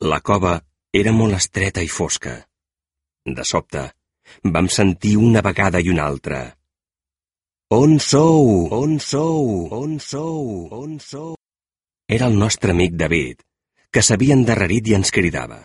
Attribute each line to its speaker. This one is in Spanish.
Speaker 1: La cova era molt estreta i fosca. De sobte, vam sentir una vegada i una altra. On sou? On sou? On sou? On sou? Era el nostre amic David, que s'havia endarrerit i ens cridava.